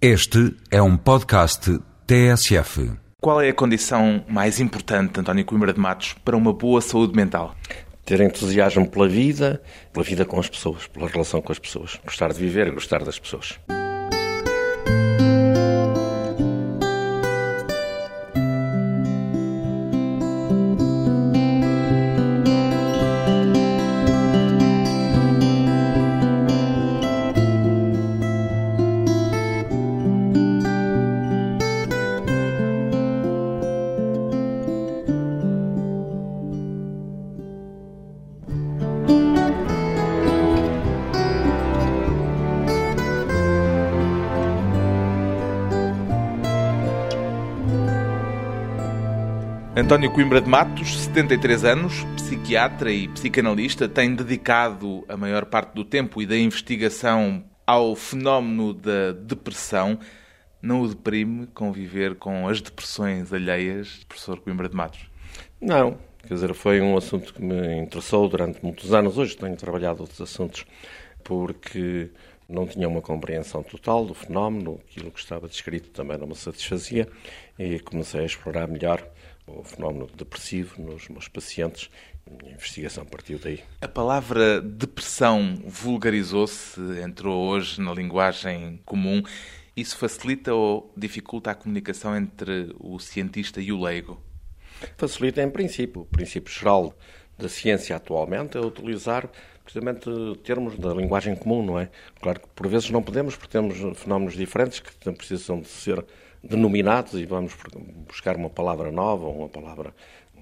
Este é um podcast TSF. Qual é a condição mais importante, António Coimbra de Matos, para uma boa saúde mental? Ter entusiasmo pela vida, pela vida com as pessoas, pela relação com as pessoas. Gostar de viver e gostar das pessoas. António Coimbra de Matos, 73 anos, psiquiatra e psicanalista, tem dedicado a maior parte do tempo e da investigação ao fenómeno da depressão. Não o deprime conviver com as depressões alheias, professor Coimbra de Matos? Não, quer dizer, foi um assunto que me interessou durante muitos anos. Hoje tenho trabalhado outros assuntos porque não tinha uma compreensão total do fenómeno, aquilo que estava descrito também não me satisfazia e comecei a explorar melhor o fenómeno depressivo nos meus pacientes. A minha investigação partiu daí. A palavra depressão vulgarizou-se, entrou hoje na linguagem comum. Isso facilita ou dificulta a comunicação entre o cientista e o leigo? Facilita em princípio. O princípio geral da ciência atualmente é utilizar precisamente termos da linguagem comum, não é? Claro que por vezes não podemos, porque temos fenómenos diferentes que precisam de ser denominados e vamos buscar uma palavra nova, uma palavra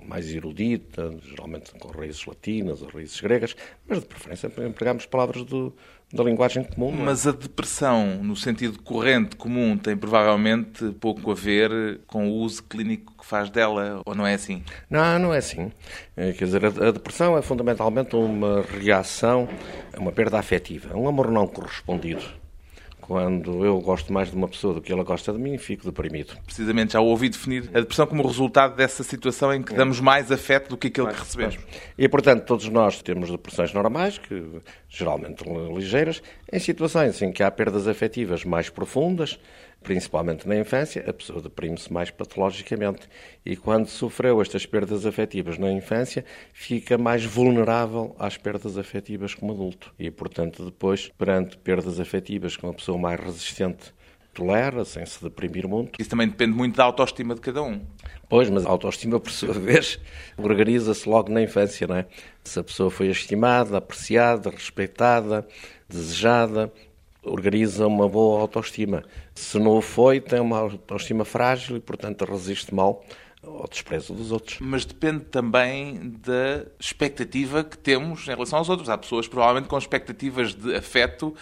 mais erudita, geralmente com raízes latinas ou raízes gregas, mas de preferência empregamos palavras do, da linguagem comum. É? Mas a depressão, no sentido corrente, comum, tem provavelmente pouco a ver com o uso clínico que faz dela, ou não é assim? Não, não é assim. É, quer dizer, a depressão é fundamentalmente uma reação a uma perda afetiva, um amor não correspondido quando eu gosto mais de uma pessoa do que ela gosta de mim, fico deprimido. Precisamente, já ouvi definir a depressão como resultado dessa situação em que damos mais afeto do que aquilo que recebemos. E, portanto, todos nós temos depressões normais, que geralmente ligeiras, em situações em que há perdas afetivas mais profundas, principalmente na infância, a pessoa deprime-se mais patologicamente. E quando sofreu estas perdas afetivas na infância, fica mais vulnerável às perdas afetivas como adulto. E, portanto, depois, perante perdas afetivas com a pessoa mais resistente, tolera, sem se deprimir muito. Isso também depende muito da autoestima de cada um. Pois, mas a autoestima, por sua vez, organiza-se logo na infância, não é? Se a pessoa foi estimada, apreciada, respeitada, desejada, organiza uma boa autoestima. Se não o foi, tem uma autoestima frágil e, portanto, resiste mal ao desprezo dos outros. Mas depende também da expectativa que temos em relação aos outros. Há pessoas, provavelmente, com expectativas de afeto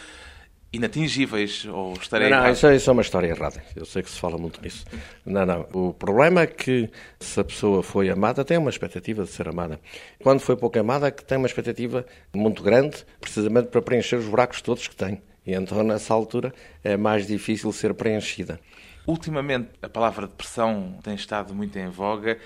inatingíveis, ou estarei não, não isso, é, isso é uma história errada. Eu sei que se fala muito nisso. Não, não. O problema é que se a pessoa foi amada, tem uma expectativa de ser amada. Quando foi pouco amada, que tem uma expectativa muito grande, precisamente para preencher os buracos todos que tem. E então, nessa altura, é mais difícil ser preenchida. Ultimamente, a palavra depressão tem estado muito em voga.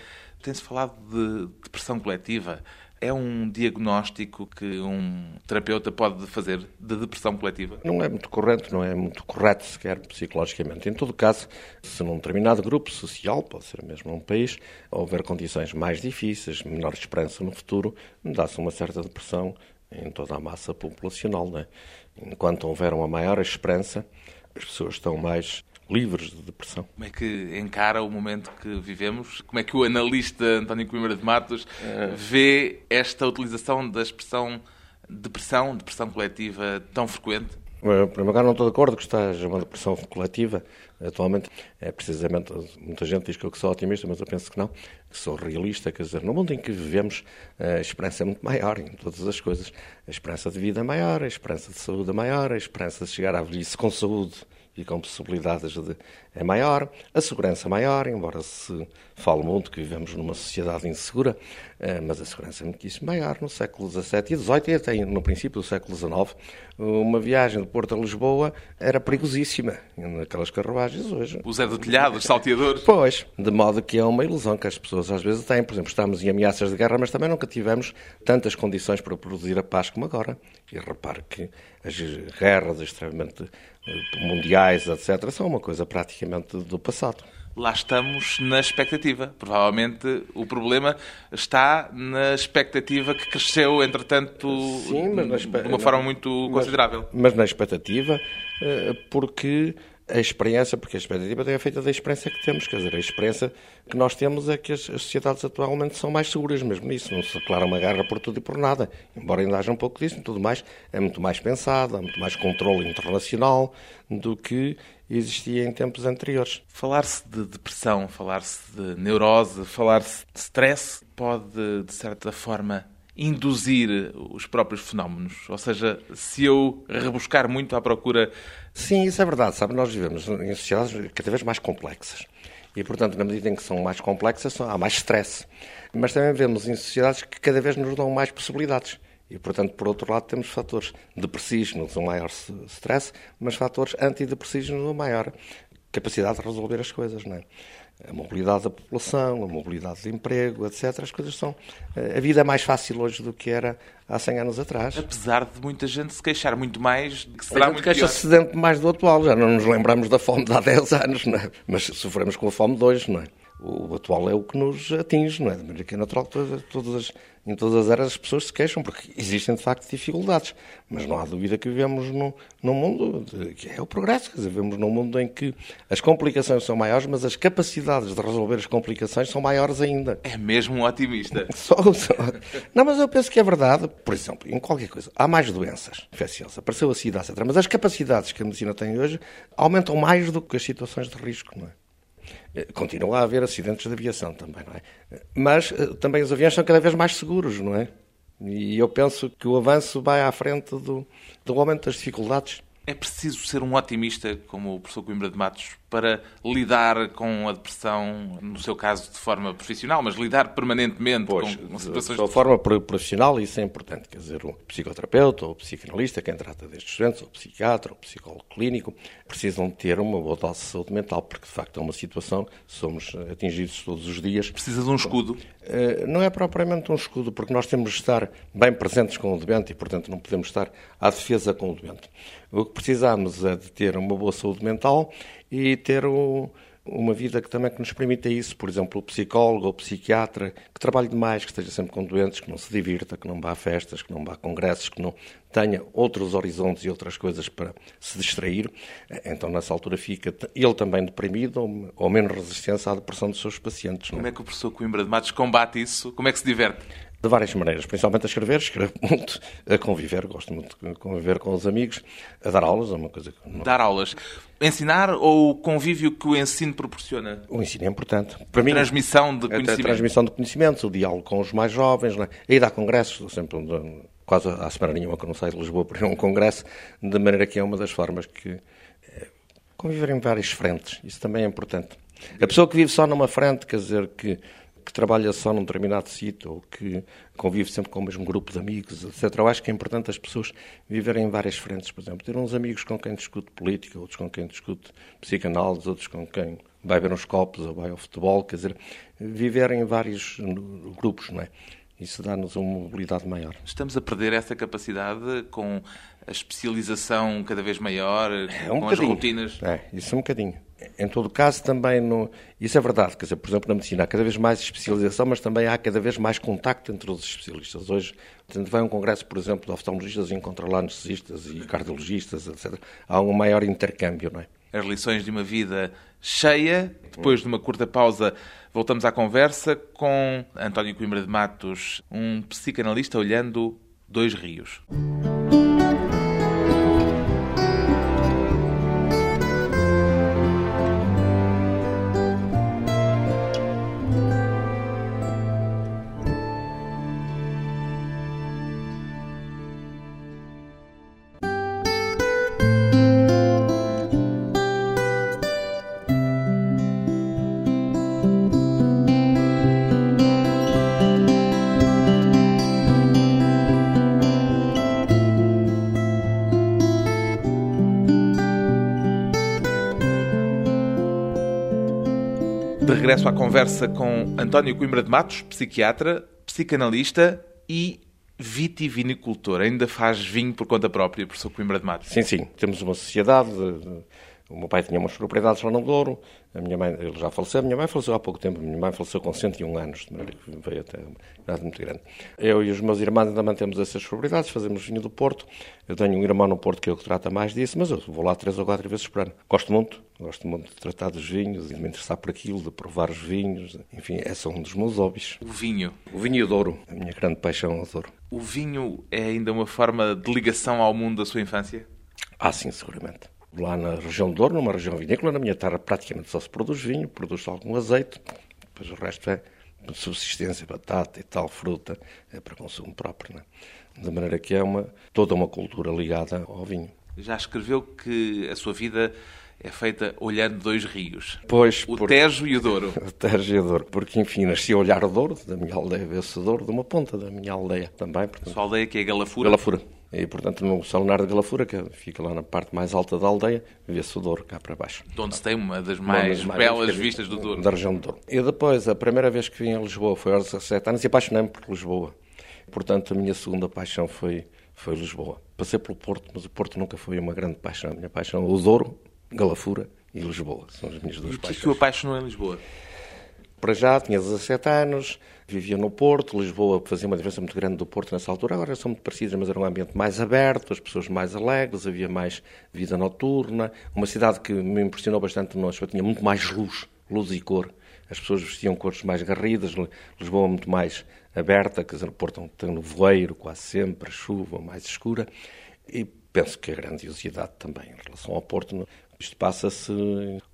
Tem-se falado de depressão coletiva. É um diagnóstico que um terapeuta pode fazer de depressão coletiva? Não é muito correto, não é muito correto sequer psicologicamente. Em todo caso, se num determinado grupo social, pode ser mesmo num país, houver condições mais difíceis, menor esperança no futuro, dá-se uma certa depressão em toda a massa populacional. Não é? Enquanto houver uma maior esperança, as pessoas estão mais livres de depressão. Como é que encara o momento que vivemos? Como é que o analista António Coimbra de Matos vê esta utilização da expressão depressão, depressão coletiva tão frequente? Em primeiro lugar, não estou de acordo que esteja uma depressão coletiva. Atualmente, é precisamente, muita gente diz que eu sou otimista, mas eu penso que não, que sou realista. Quer dizer, no mundo em que vivemos, a esperança é muito maior em todas as coisas. A esperança de vida é maior, a esperança de saúde é maior, a esperança de chegar à velhice com saúde e com possibilidades de é maior, a segurança é maior, embora se fale muito que vivemos numa sociedade insegura, eh, mas a segurança é muitíssimo maior. No século XVII e XVIII e até no princípio do século XIX, uma viagem de Porto a Lisboa era perigosíssima naquelas carruagens hoje. O Zé do Telhado, os salteadores. Pois, de modo que é uma ilusão que as pessoas às vezes têm. Por exemplo, estamos em ameaças de guerra, mas também nunca tivemos tantas condições para produzir a paz como agora. E repare que as guerras extremamente mundiais, etc., são uma coisa praticamente do passado lá estamos na expectativa. Provavelmente o problema está na expectativa que cresceu, entretanto, Sim, de uma forma muito mas, considerável. Mas na expectativa, eh, porque a experiência, porque a expectativa é feita da experiência que temos, quer dizer, a experiência que nós temos é que as, as, sociedades atualmente são mais seguras mesmo nisso, não se declara uma guerra por tudo e por nada, embora ainda haja um pouco disso tudo mais, é muito mais pensado, há muito mais controle internacional do que existia em tempos anteriores. Falar-se de depressão, falar-se de neurose, falar-se de stress pode, de certa forma, induzir os próprios fenómenos? Ou seja, se eu rebuscar muito à procura. Sim, isso é verdade. Sabe, nós vivemos em sociedades cada vez mais complexas. E, portanto, na medida em que são mais complexas, há mais stress. Mas também vemos em sociedades que cada vez nos dão mais possibilidades. E, portanto, por outro lado, temos fatores depressivos, um maior stress, mas fatores antidepressivos no maior capacidade de resolver as coisas, não é? A mobilidade da população, a mobilidade de emprego, etc. As coisas são. A vida é mais fácil hoje do que era há 100 anos atrás. Apesar de muita gente se queixar muito mais, que será muito queixa-se dentro mais do atual. Já não nos lembramos da fome de há 10 anos, não é? mas sofremos com a fome de hoje, não é? O atual é o que nos atinge, não é? De maneira que é natural que todas, todas as, em todas as eras as pessoas se queixam, porque existem de facto dificuldades. Mas não há dúvida que vivemos num, num mundo de, que é o progresso. Quer dizer, vivemos num mundo em que as complicações são maiores, mas as capacidades de resolver as complicações são maiores ainda. É mesmo um otimista. só, só. Não, mas eu penso que é verdade. Por exemplo, em qualquer coisa, há mais doenças infecciosas, apareceu a SIDA, etc. Mas as capacidades que a medicina tem hoje aumentam mais do que as situações de risco, não é? Eh, continua a haver acidentes de aviação também, não é? Mas eh, também os aviões são cada vez mais seguros, não é? E eu penso que o avanço vai à frente do, do aumento das dificuldades. É preciso ser um otimista, como o professor Coimbra de Matos, para lidar com a depressão, no seu caso de forma profissional, mas lidar permanentemente pois, com, situações... De forma profissional isso é importante, quer dizer, o psicoterapeuta ou o psicanalista, quem trata destes doentes, ou o psiquiatra, ou o psicólogo clínico, precisam ter uma boa dose de saúde mental, porque de facto é uma situação, somos atingidos todos os dias. Precisa de um escudo? Eh, não é propriamente um escudo, porque nós temos de estar bem presentes com o doente e, portanto, não podemos estar à defesa com o doente. O que precisamos é de ter uma boa saúde mental e ter o, uma vida que também que nos permita isso, por exemplo, o psicólogo ou psiquiatra, que trabalhe demais, que esteja sempre com doentes, que não se divirta, que não vá a festas, que não vá a congressos, que não tenha outros horizontes e outras coisas para se distrair, então nessa altura fica ele também deprimido ou, ou menos resistência à depressão dos seus pacientes. Como é? é que o professor Coimbra de Matos combate isso? Como é que se diverte? De várias maneiras, principalmente a escrever, escrevo muito, a conviver, gosto muito de conviver com os amigos, a dar aulas, é uma coisa que... Não... Dar aulas. Ensinar ou o convívio que o ensino proporciona? O ensino é importante. Para a mim, transmissão de conhecimento. A transmissão de conhecimentos, o diálogo com os mais jovens, né? a a congressos, sempre quase à semana nenhuma que eu não saio de Lisboa para ir a um congresso, de maneira que é uma das formas que... É, conviver em várias frentes, isso também é importante. A pessoa que vive só numa frente, quer dizer que que trabalha só num determinado sítio ou que convive sempre com o mesmo grupo de amigos, etc. Eu acho que é importante as pessoas viverem em várias frentes, por exemplo, ter uns amigos com quem discute política, outros com quem discute psicanálise, outros com quem vai ver uns copos ou vai ao futebol, quer dizer, viverem em vários grupos, não é? Isso dá-nos uma mobilidade maior. Estamos a perder essa capacidade com a especialização cada vez maior, é um com bocadinho. as rotinas? É, isso é um bocadinho. Em todo caso, também, no... isso é verdade, quer dizer, por exemplo, na medicina há cada vez mais especialização, mas também há cada vez mais contacto entre os especialistas. Hoje, portanto, vai a um congresso, por exemplo, de oftalmologistas e encontra lá anestesistas e cardiologistas, etc. Há um maior intercâmbio, não é? As lições de uma vida cheia. Depois de uma curta pausa, voltamos à conversa com António Coimbra de Matos, um psicanalista olhando dois rios. Regresso à conversa com António Coimbra de Matos, psiquiatra, psicanalista e vitivinicultor, ainda faz vinho por conta própria, professor Coimbra de Matos? Sim, sim. Temos uma sociedade. O meu pai tinha umas propriedades lá no Douro, a minha mãe, ele já faleceu, a minha mãe faleceu há pouco tempo, a minha mãe faleceu com 101 anos, de maneira que veio até uma idade muito grande. Eu e os meus irmãos ainda mantemos essas propriedades, fazemos vinho do Porto. Eu tenho um irmão no Porto que é o que trata mais disso, mas eu vou lá três ou quatro vezes por ano. Gosto muito, gosto muito de tratar dos vinhos, de me interessar por aquilo, de provar os vinhos, enfim, esse é um dos meus hobbies. O vinho. O vinho e o Douro, a minha grande paixão é o Douro. O vinho é ainda uma forma de ligação ao mundo da sua infância? Ah, sim, seguramente lá na região do Douro, numa região vinícola, na minha terra praticamente só se produz vinho, produz algum azeite, depois o resto é subsistência, batata e tal, fruta, é para consumo próprio. É? De maneira que é uma, toda uma cultura ligada ao vinho. Já escreveu que a sua vida é feita olhando dois rios. Pois, o porque... Tejo e o Douro. o Tejo e o Douro. Porque, enfim, nasci a olhar o Douro, da minha aldeia, vê-se o Douro, de uma ponta da minha aldeia também. Portanto... Sua aldeia que é Galafura? Galafura. E, portanto, no Salinar de Galafura, que fica lá na parte mais alta da aldeia, vê-se o Douro cá para baixo. De onde se tem uma das mais, uma das belas vistas do Douro. Da região do Douro. E depois, a primeira vez que vim a Lisboa foi aos 17 anos e apaixonei-me por Lisboa. Portanto, a minha segunda paixão foi, foi Lisboa. Passei pelo Porto, mas o Porto nunca foi uma grande paixão. A minha paixão é o Douro, Galafura e Lisboa. São as minhas duas e paixões. E o que o apaixonou em Lisboa? Para já, tinha 17 anos, vivia no Porto, Lisboa fazia uma diferença muito grande do Porto nessa altura. Agora são muito parecidas, mas era um ambiente mais aberto, as pessoas mais alegres, havia mais vida noturna. Uma cidade que me impressionou bastante no tinha muito mais luz, luz e cor. As pessoas vestiam cores mais garridas, Lisboa muito mais aberta, quer dizer, o Porto tem no voeiro quase sempre, chuva mais escura. E penso que a grandiosidade também em relação ao Porto isto passa-se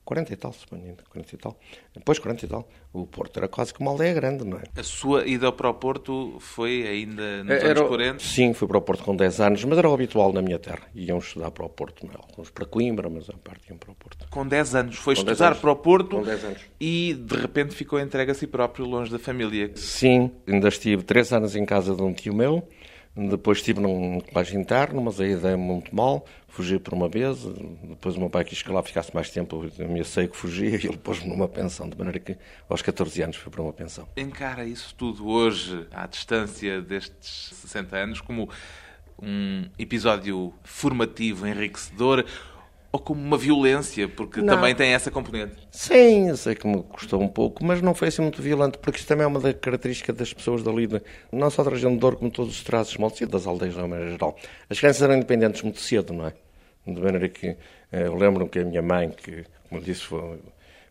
40 e tal, suponho, 40 e tal. Depois 40 e tal. O Porto era quase que uma aldeia grande, não é? A sua ida para o Porto foi ainda nos era, anos 40? Sim, fui para o Porto com 10 anos, mas era o habitual na minha terra. Iam estudar para o Porto, não alguns para Coimbra, mas a parte iam para o Porto. Com 10 anos, foi com estudar anos. para o Porto e de repente ficou entregue a si próprio, longe da família. Sim, ainda estive 3 anos em casa de um tio meu depois estive num colégio interno, mas a ideia é muito mal. Fugi por uma vez. Depois o meu pai quis que lá ficasse mais tempo. Eu me sei que fugia e ele pôs-me numa pensão. De maneira que aos 14 anos fui para uma pensão. Encara isso tudo hoje, à distância destes 60 anos, como um episódio formativo, enriquecedor ou como uma violência, porque não. também tem essa componente. Sim, eu sei que me custou um pouco, mas não foi assim muito violento, porque isso também é uma das características das pessoas dali, não só da região de Douro, como todos os traços moldes e das aldeias de uma maneira geral. As crianças eram independentes muito cedo, não é? De maneira que eh, eu lembro que a minha mãe, que, como eu disse, foi,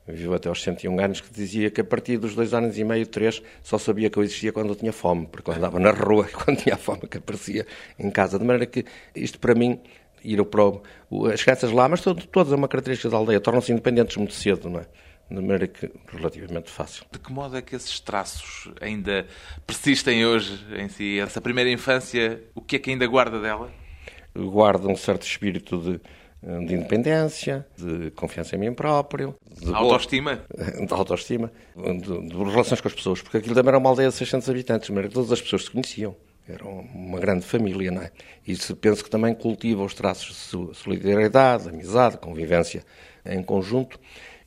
viveu até aos 101 anos, que dizia que a partir dos dois anos e meio, três, só sabia que eu existia quando eu tinha fome, porque eu andava na rua e quando tinha fome que aparecia em casa. De maneira que isto para mim ir para o, as crianças lá, mas todas é uma característica da aldeia, tornam-se independentes muito cedo, não é? De maneira que relativamente fácil. De que modo é que esses traços ainda persistem hoje em si? Essa primeira infância, o que é que ainda guarda dela? Guarda um certo espírito de, de independência, de confiança em mim próprio. De autoestima? De autoestima, de, de, relações com as pessoas, porque aquilo também era uma aldeia de 600 habitantes, de maneira que todas as pessoas se conheciam. Era uma grande família, não é? E se penso que também cultiva os traços de solidariedade, amizade, convivência em conjunto.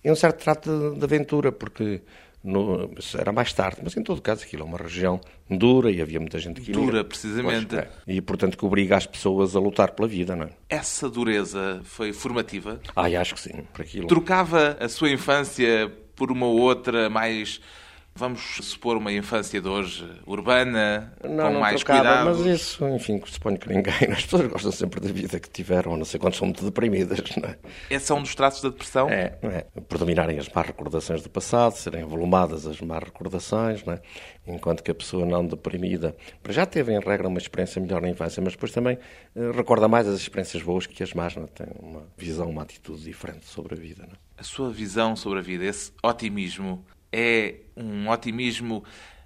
E um certo trato de, aventura, porque no, era mais tarde, mas em todo caso aquilo é uma região dura e havia muita gente que Dura, precisamente. Pois, é. E portanto que obriga as pessoas a lutar pela vida, não é? Essa dureza foi formativa? Ah, acho que sim. Por aquilo. Trocava a sua infância por uma outra mais Vamos supor uma infância de hoje urbana, não, com não mais trocava, cuidado. Mas isso, enfim, suponho que ninguém. As pessoas gostam sempre da vida que tiveram, a não sei quando são muito deprimidas, não é? Esse é um dos traços da depressão? É, é? Predominarem as más recordações do passado, serem volumadas as más recordações, não é? Enquanto que a pessoa não deprimida, já teve em regra uma experiência melhor na infância, mas depois também eh, recorda mais as experiências boas que as más, não é? Tem uma visão, uma atitude diferente sobre a vida, não é? A sua visão sobre a vida, esse otimismo é um otimismo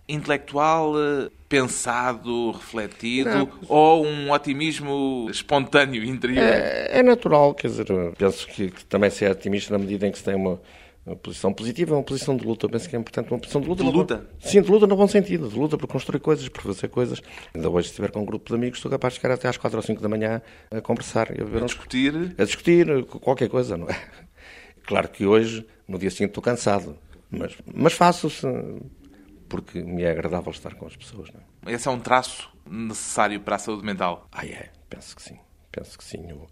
intelectual, pensado, refletido, não. ou um otimismo espontâneo, interior? É, é natural, quer dizer, penso que, que, também se é otimista na medida em que se tem uma, uma posição positiva, uma posição de luta. Eu penso que é importante uma posição de luta. De luta? Bom, sim, de luta no bom sentido, de luta por construir coisas, por fazer coisas. Ainda hoje, se estiver com um grupo de amigos, sou capaz de ficar até às 4 ou 5 da manhã a conversar a A discutir? A discutir qualquer coisa, não é? Claro que hoje, no dia seguinte, estou cansado mas, mas faço-se porque me é agradável estar com as pessoas. Não é? Esse é um traço necessário para a saúde mental? Ah, é. Penso que sim. Penso que sim. O,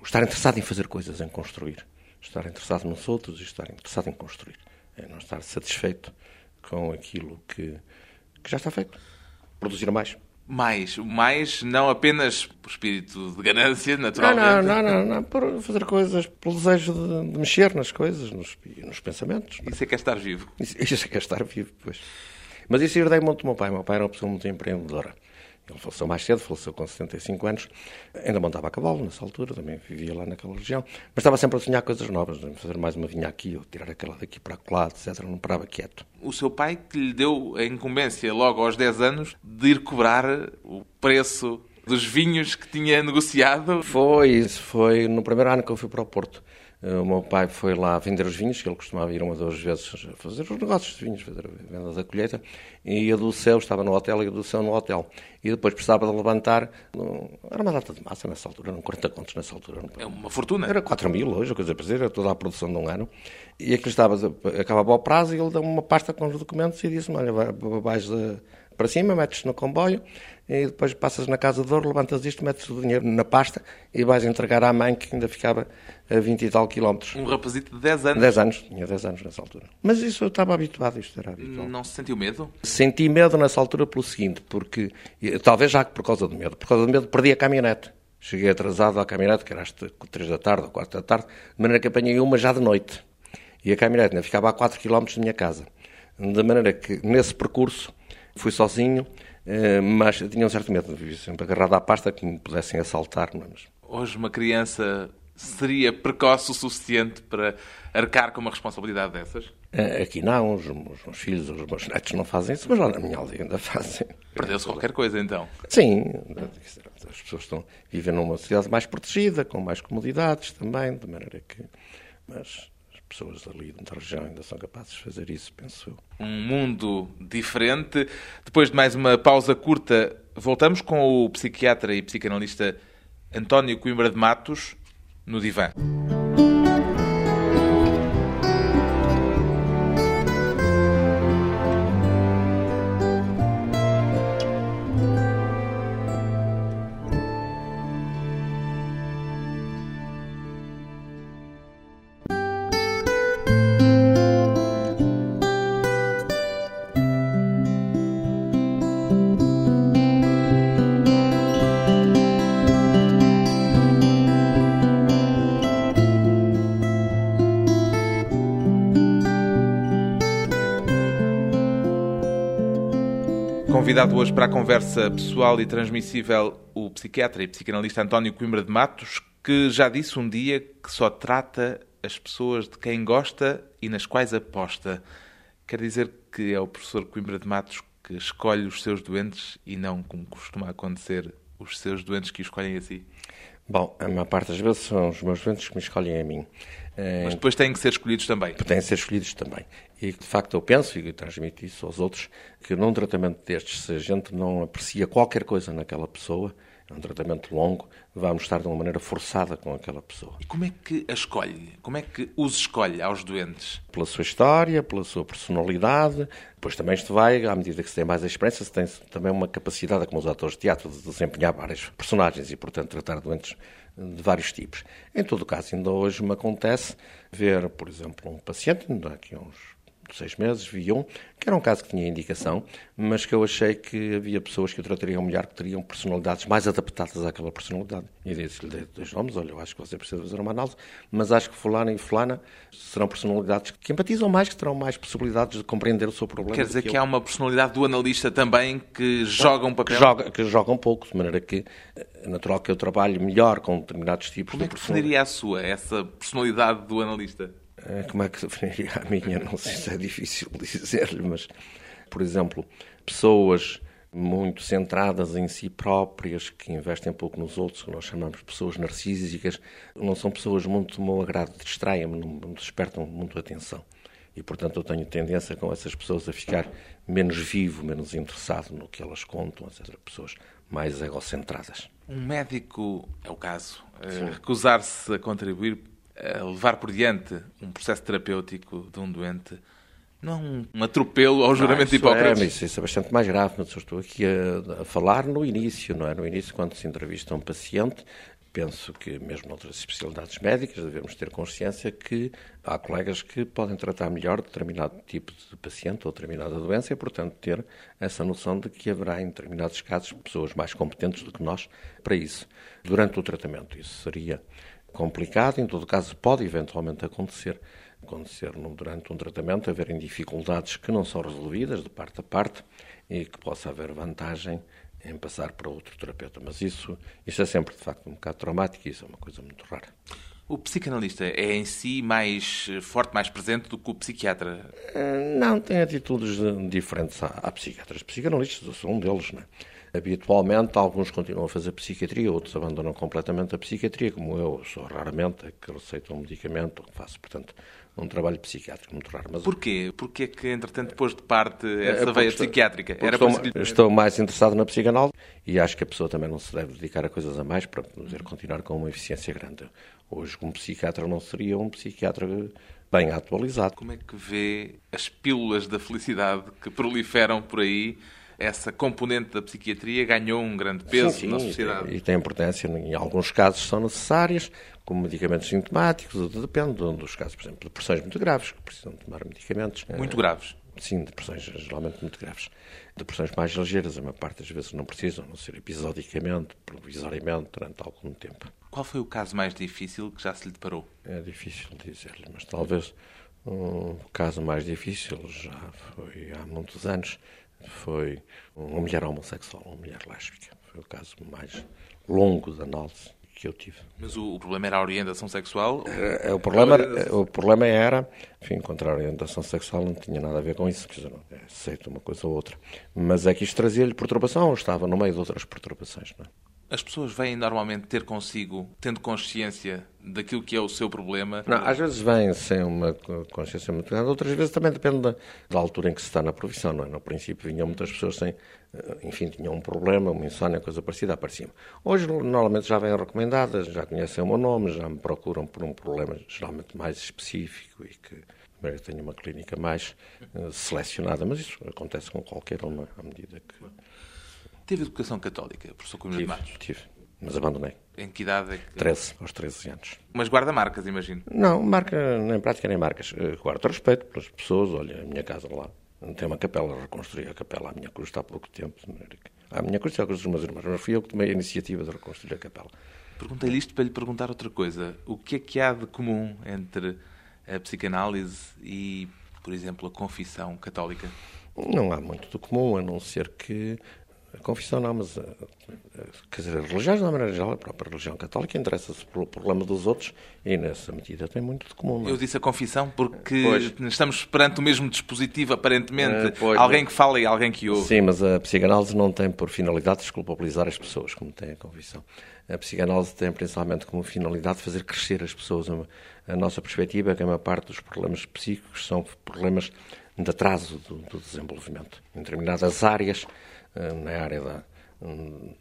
o estar interessado em fazer coisas, em construir. Estar interessado nos outros e estar interessado em construir. É não estar satisfeito com aquilo que, que já está feito. Produzir mais. Mais, mais não apenas por espírito de ganância, naturalmente. Não, não, não, não, não por fazer coisas, pelo desejo de, de mexer nas coisas, nos, nos pensamentos. Isso é que é estar vivo. Isso, isso é que é estar vivo, pois. Mas isso herdei muito do meu pai. meu pai era uma pessoa muito empreendedora. Ele faleceu mais cedo, faleceu com 75 anos. Ainda montava a cavalo nessa altura, também vivia lá naquela região. Mas estava sempre a sonhar coisas novas, fazer mais uma vinha aqui, ou tirar aquela daqui para lá, etc. Não parava quieto. O seu pai que lhe deu a incumbência, logo aos 10 anos, de ir cobrar o preço dos vinhos que tinha negociado? Foi, isso foi no primeiro ano que eu fui para o Porto. Eh, o meu pai foi lá vender os vinhos, que ele costumava ir uma ou duas vezes fazer os negócios de vinhos, fazer a venda da colheita, e a do céu estava no hotel e a do céu no hotel. E depois precisava de levantar, era uma data de massa nessa altura, eram 40 contos nessa altura. É uma fortuna. Era 4 mil hoje, a coisa para dizer, era toda a produção de um ano. E aquilo estava, acabava o prazo e ele deu uma pasta com os documentos e disse-me, olha, vais para cima, metes no comboio e depois passas na casa de ouro, levantas isto, metes o dinheiro na pasta e vais entregar à mãe que ainda ficava a 20 e tal quilómetros. Um rapazito de 10 anos? 10 anos, tinha 10 anos nessa altura. Mas isso eu estava habituado, isto era habitual. Não se sentiu medo? Senti medo nessa altura pelo seguinte, porque, talvez já por causa do medo, por causa do medo perdi a caminhonete. Cheguei atrasado à caminhonete, que era às 3 da tarde ou 4 da tarde, de maneira que apanhei uma já de noite. E a caminhonete ainda ficava a 4 quilómetros da minha casa. De maneira que, nesse percurso, fui sozinho, mas tinha um certo medo, vivia sempre agarrado à pasta que me pudessem assaltar. Mas... Hoje uma criança seria precoce o suficiente para arcar com uma responsabilidade dessas? Eh, aqui não, os, os meus filhos, os meus netos não fazem isso, mas lá na minha aldeia ainda fazem. Perdeu-se qualquer coisa então? Sim, as pessoas estão vivem numa sociedade mais protegida, com mais comodidades também, de maneira que. Mas pessoas ali da região ainda são capazes de fazer isso, penso eu. Um mundo diferente. Depois de mais uma pausa curta, voltamos com o psiquiatra e psicanalista António Coimbra de Matos no divã. Convidado hoje para a conversa pessoal e transmissível o psiquiatra e psicanalista António Coimbra de Matos, que já disse um dia que só trata as pessoas de quem gosta e nas quais aposta. Quer dizer que é o professor Coimbra de Matos que escolhe os seus doentes e não, como costuma acontecer, os seus doentes que o escolhem a si? Bom, a maior parte das vezes são os meus doentes que me escolhem a mim. Mas depois têm que ser escolhidos também. Têm que ser escolhidos também. E, de facto, eu penso, e transmito isso aos outros, que num tratamento destes, se a gente não aprecia qualquer coisa naquela pessoa, é um tratamento longo, vamos estar de uma maneira forçada com aquela pessoa. E como é que a escolhe? Como é que os escolhe aos doentes? Pela sua história, pela sua personalidade. Depois também isto vai, à medida que se tem mais experiência, se tem também uma capacidade, como os atores de teatro, de desempenhar vários personagens e, portanto, tratar doentes de vários tipos. Em todo caso, ainda hoje me acontece ver, por exemplo, um paciente, ainda aqui uns seis meses, vi um, que era um caso que tinha indicação, mas que eu achei que havia pessoas que o tratariam melhor, que teriam personalidades mais adaptadas àquela personalidade. E disse-lhe dois nomes, olha, eu acho que você precisa fazer uma análise, mas acho que fulano e fulana serão personalidades que empatizam mais, que terão mais possibilidades de compreender o seu problema. Quer dizer que, que há uma personalidade do analista também que joga um papel? Que joga, que joga um pouco, de maneira que é natural que eu trabalhe melhor com determinados tipos Como de é que definiria a sua, essa personalidade do analista? Eh, como é que definiria a minha? Não sei se é difícil dizer-lhe, mas, por exemplo, pessoas muito centradas em si próprias, que investem pouco nos outros, que nós chamamos de pessoas narcísicas, não são pessoas muito do meu agrado, distraem-me, não despertam muito atenção. E, portanto, eu tenho tendência com essas pessoas a ficar menos vivo, menos interessado no que elas contam, etc. Pessoas mais egocentradas. Um médico, é o caso, eh, recusar-se a contribuir levar por diante um processo terapêutico de um doente Não é um atropelo ao juramento ah, de Hipócrates? É, isso, isso, é bastante mais grave, mas eu estou aqui a, a, falar no início, não é? No início, quando se entrevista um paciente, penso que mesmo noutras especialidades médicas devemos ter consciência que há colegas que podem tratar melhor determinado tipo de paciente ou determinada doença e, portanto, ter essa noção de que haverá, em determinados casos, pessoas mais competentes do que nós para isso. Durante o tratamento, isso seria complicado, em todo caso, pode eventualmente acontecer. Acontecer durante um tratamento, haverem dificuldades que não são resolvidas de parte a parte e que possa haver vantagem em passar para outro terapeuta. Mas isso, isso é sempre, de facto, um bocado traumático e isso é uma coisa muito rara. O psicanalista é em si mais forte, mais presente do que o psiquiatra? Eh, não, tem atitudes diferentes. Há, psiquiatras, psicanalistas, eu sou um deles, não é? Habitualmente, alguns continuam a fazer psiquiatria, outros abandonam completamente a psiquiatria, como eu. Sou raramente é que receito um medicamento, faço, portanto, um trabalho psiquiátrico muito raro. Mas... Porquê? Porquê que, entretanto, pôs de parte essa é, veia estou, psiquiátrica? Era estou, para... estou mais interessado na psicanálise e acho que a pessoa também não se deve dedicar a coisas a mais para poder continuar com uma eficiência grande. Hoje, um psiquiatra não seria um psiquiatra bem atualizado. Como é que vê as pílulas da felicidade que proliferam por aí essa componente da psiquiatria ganhou um grande peso sim, sim, na sociedade. E tem importância, em alguns casos são necessárias, como medicamentos sintomáticos, depende dos casos, por exemplo, depressões muito graves, que precisam tomar medicamentos. Muito graves? Sim, depressões geralmente muito graves. Depressões mais ligeiras, a maior parte das vezes não precisam, não ser episodicamente, provisoriamente, durante algum tempo. Qual foi o caso mais difícil que já se lhe deparou? É difícil dizer-lhe, mas talvez o caso mais difícil já foi há muitos anos foi uma mulher homossexual, uma mulher lésbica. Foi o caso mais longo de análise que eu tive. Mas o, o problema era a orientação sexual? É, o, problema, é, o problema era, enfim, encontrar a orientação sexual não tinha nada a ver com isso, quer dizer, não, é, aceito uma coisa ou outra. Mas é que isto trazia-lhe perturbação, estava no meio de outras perturbações, não é? As pessoas vêm normalmente ter consigo, tendo consciência daquilo que é o seu problema? Não, às vezes vêm sem uma consciência muito grande, outras vezes também depende da, da, altura em que se está na profissão. Não é? No princípio vinham muitas pessoas sem, eh, enfim, tinham um problema, uma insónia, coisa parecida, apareciam. Hoje normalmente já vêm recomendadas, já conhecem o meu nome, já me procuram por um problema geralmente mais específico e que eu tenho uma clínica mais uh, selecionada, mas isso acontece com qualquer uma à medida que Teve educação católica, professor Cunha de Matos? Tive, mas abandonei. Em que idade é que... 13, aos 13 anos. Mas guarda marcas, imagino? Não, marca, nem prática nem marcas. Eh, guardo respeito pelas pessoas, olha, a minha casa lá. Tem uma capela, reconstruí a capela à minha cruz há pouco tempo. À minha cruz à cruz dos meus irmãos, mas fui eu que tomei a iniciativa de reconstruir a capela. Perguntei-lhe isto para lhe perguntar outra coisa. O que é que há de comum entre a psicanálise e, por exemplo, a confissão católica? Não há muito de comum, a não ser que a confissão mas eh, eh, quer dizer, as religiões, uma maneira geral, a própria religião católica interessa-se pelo problema dos outros e, nessa medida, tem muito de comum. É? Eu disse a confissão porque pois. estamos perante o mesmo dispositivo, aparentemente. Pois, alguém que fala e alguém que ouve. Sim, mas a psicanálise não tem por finalidade desculpabilizar as pessoas, como tem a confissão. A psicanálise tem principalmente como finalidade fazer crescer as pessoas. A nossa perspectiva é que a maior parte dos problemas psíquicos são problemas de atraso do, do desenvolvimento. Em determinadas áreas eh, na área da,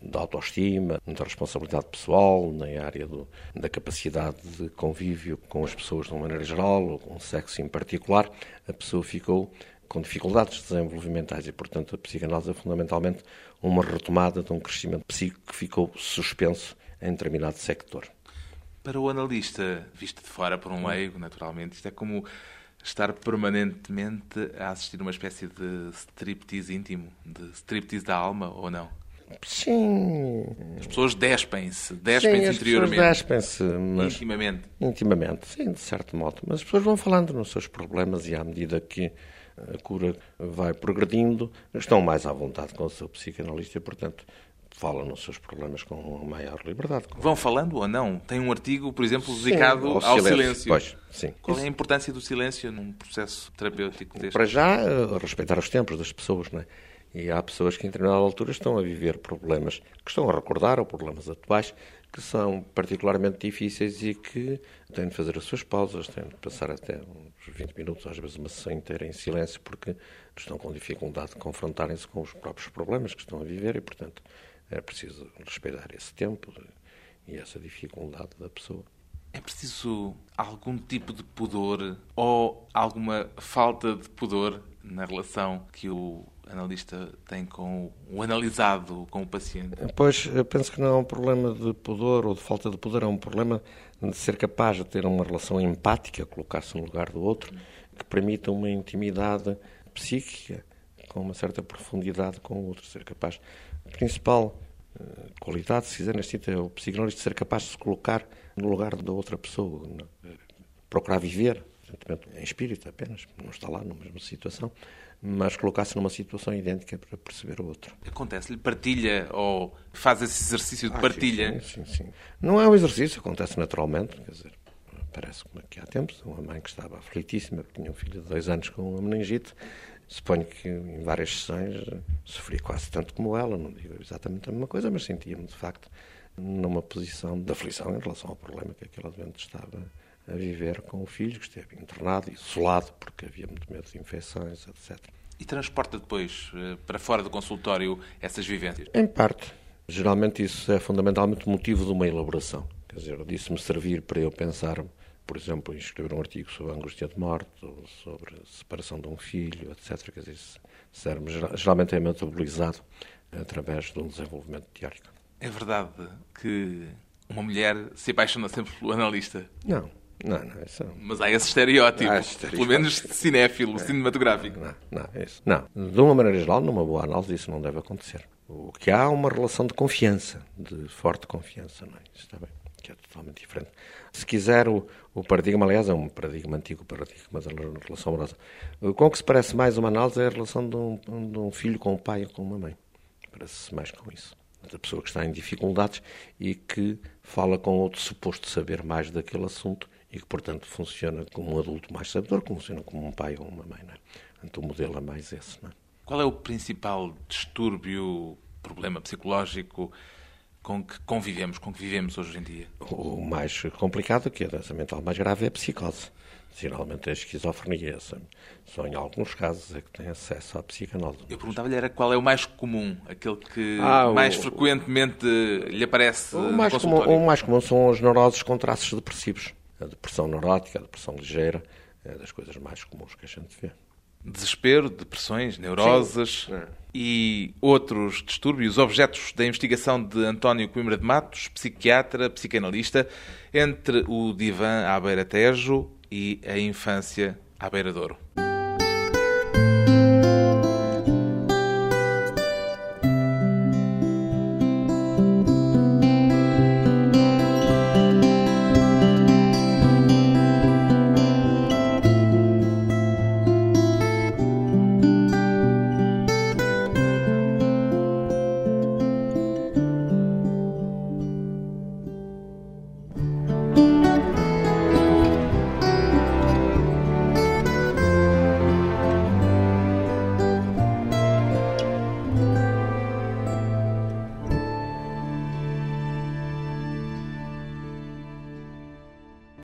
da autoestima, da responsabilidade pessoal, na área do, da capacidade de convívio com as pessoas de uma maneira geral, ou com o sexo em particular, a pessoa ficou com dificuldades desenvolvimentais e, portanto, a psicanálise é fundamentalmente uma retomada de um crescimento psíquico que ficou suspenso em determinado sector. Para o analista, visto de fora por um leigo, naturalmente, isto é como estar permanentemente a assistir uma espécie de striptease íntimo, de striptease da alma, ou não? Sim. As pessoas despem-se, despem-se interiormente. despem-se, mas... Intimamente. Intimamente, sim, de certo modo. Mas as pessoas vão falando nos seus problemas e à medida que a cura vai progredindo, estão mais à vontade com o seu psicanalista e, portanto, falam nos seus problemas com maior liberdade. Vão falando ou não? Tem um artigo, por exemplo, dedicado sim, ao, ao, silêncio. silêncio. Pois, sim. Qual é a importância do silêncio num processo terapêutico deste? Para já, eh, respeitar os tempos das pessoas, não é? E há pessoas que, em determinada altura, estão a viver problemas que estão a recordar, ou problemas atuais, que são particularmente difíceis e que têm de fazer as suas pausas, têm de passar até uns 20 minutos, às vezes uma sessão inteira em silêncio, porque estão com dificuldade de confrontarem-se com os próprios problemas que estão a viver e, portanto, é preciso respeitar esse tempo e essa dificuldade da pessoa. É preciso algum tipo de pudor ou alguma falta de pudor na relação que o analista tem com o analisado, com o paciente? Pois, eu penso que não é um problema de pudor ou de falta de pudor, é um problema de ser capaz de ter uma relação empática, colocar-se no lugar do outro, que permita uma intimidade psíquica com uma certa profundidade com o outro, ser capaz. A principal uh, qualidade, se quiser, neste é o psicanalista ser capaz de se colocar no lugar da outra pessoa, procurar viver, em espírito apenas, não está lá na mesma situação, mas colocar-se numa situação idêntica para perceber o outro. Acontece-lhe partilha ou faz esse exercício de ah, partilha? Sim, sim, sim, Não é um exercício, acontece naturalmente, quer dizer, parece como que há tempos, uma mãe que estava aflitíssima, porque tinha um filho de dois anos com uma meningite, suponho que em várias sessões sofri quase tanto como ela, não digo exatamente a mesma coisa, mas sentia-me de facto numa posição de aflição em relação ao problema que aquela doente estava a viver com o filho, que esteve internado, isolado, porque havia muito medo de infecções, etc. E transporta depois eh, para fora do consultório essas vivências? Em parte. Geralmente isso é fundamentalmente motivo de uma elaboração. Quer dizer, disse-me servir para eu pensar, por exemplo, em escrever um artigo sobre a angústia de morte, ou sobre a separação de um filho, etc. Quer dizer, geralmente é metabolizado através de um desenvolvimento teórico. É verdade que uma mulher se apaixona sempre pelo analista? Não. Não, não, isso não. Mas há esse estereótipo, há estereótipo. pelo menos cinéfilo, é. cinematográfico. Não, não, isso. Não, de uma maneira geral, numa boa análise, isso não deve acontecer. O que há é uma relação de confiança, de forte confiança, não é? Isso está bem, que é totalmente diferente. Se quiser, o, o paradigma, aliás, é um paradigma antigo, o paradigma da relação amorosa. Com o que se parece mais uma análise é a relação de um, de um filho com um pai ou com uma mãe. Parece-se mais com isso da pessoa que está em dificuldades e que fala com outro suposto saber mais daquele assunto e que, portanto, funciona como um adulto mais sabedor, funciona como um pai ou uma mãe. Não é? Então, o modelo é mais esse. Não é? Qual é o principal distúrbio, problema psicológico com que convivemos, com que vivemos hoje em dia? O mais complicado, que é a doença mental mais grave, é a psicose. Geralmente a esquizofrenia. Só em alguns casos é que tem acesso à psicanálise. Eu perguntava-lhe era qual é o mais comum, aquele que ah, mais o, frequentemente lhe aparece o mais, comum, o mais comum são os neuroses com traços depressivos a depressão neurótica, a depressão ligeira, é das coisas mais comuns que a gente vê. Desespero, depressões, neuroses é. e outros distúrbios, objetos da investigação de António Coimbra de Matos, psiquiatra, psicanalista, entre o divã à beira Tejo e a infância à beira Douro.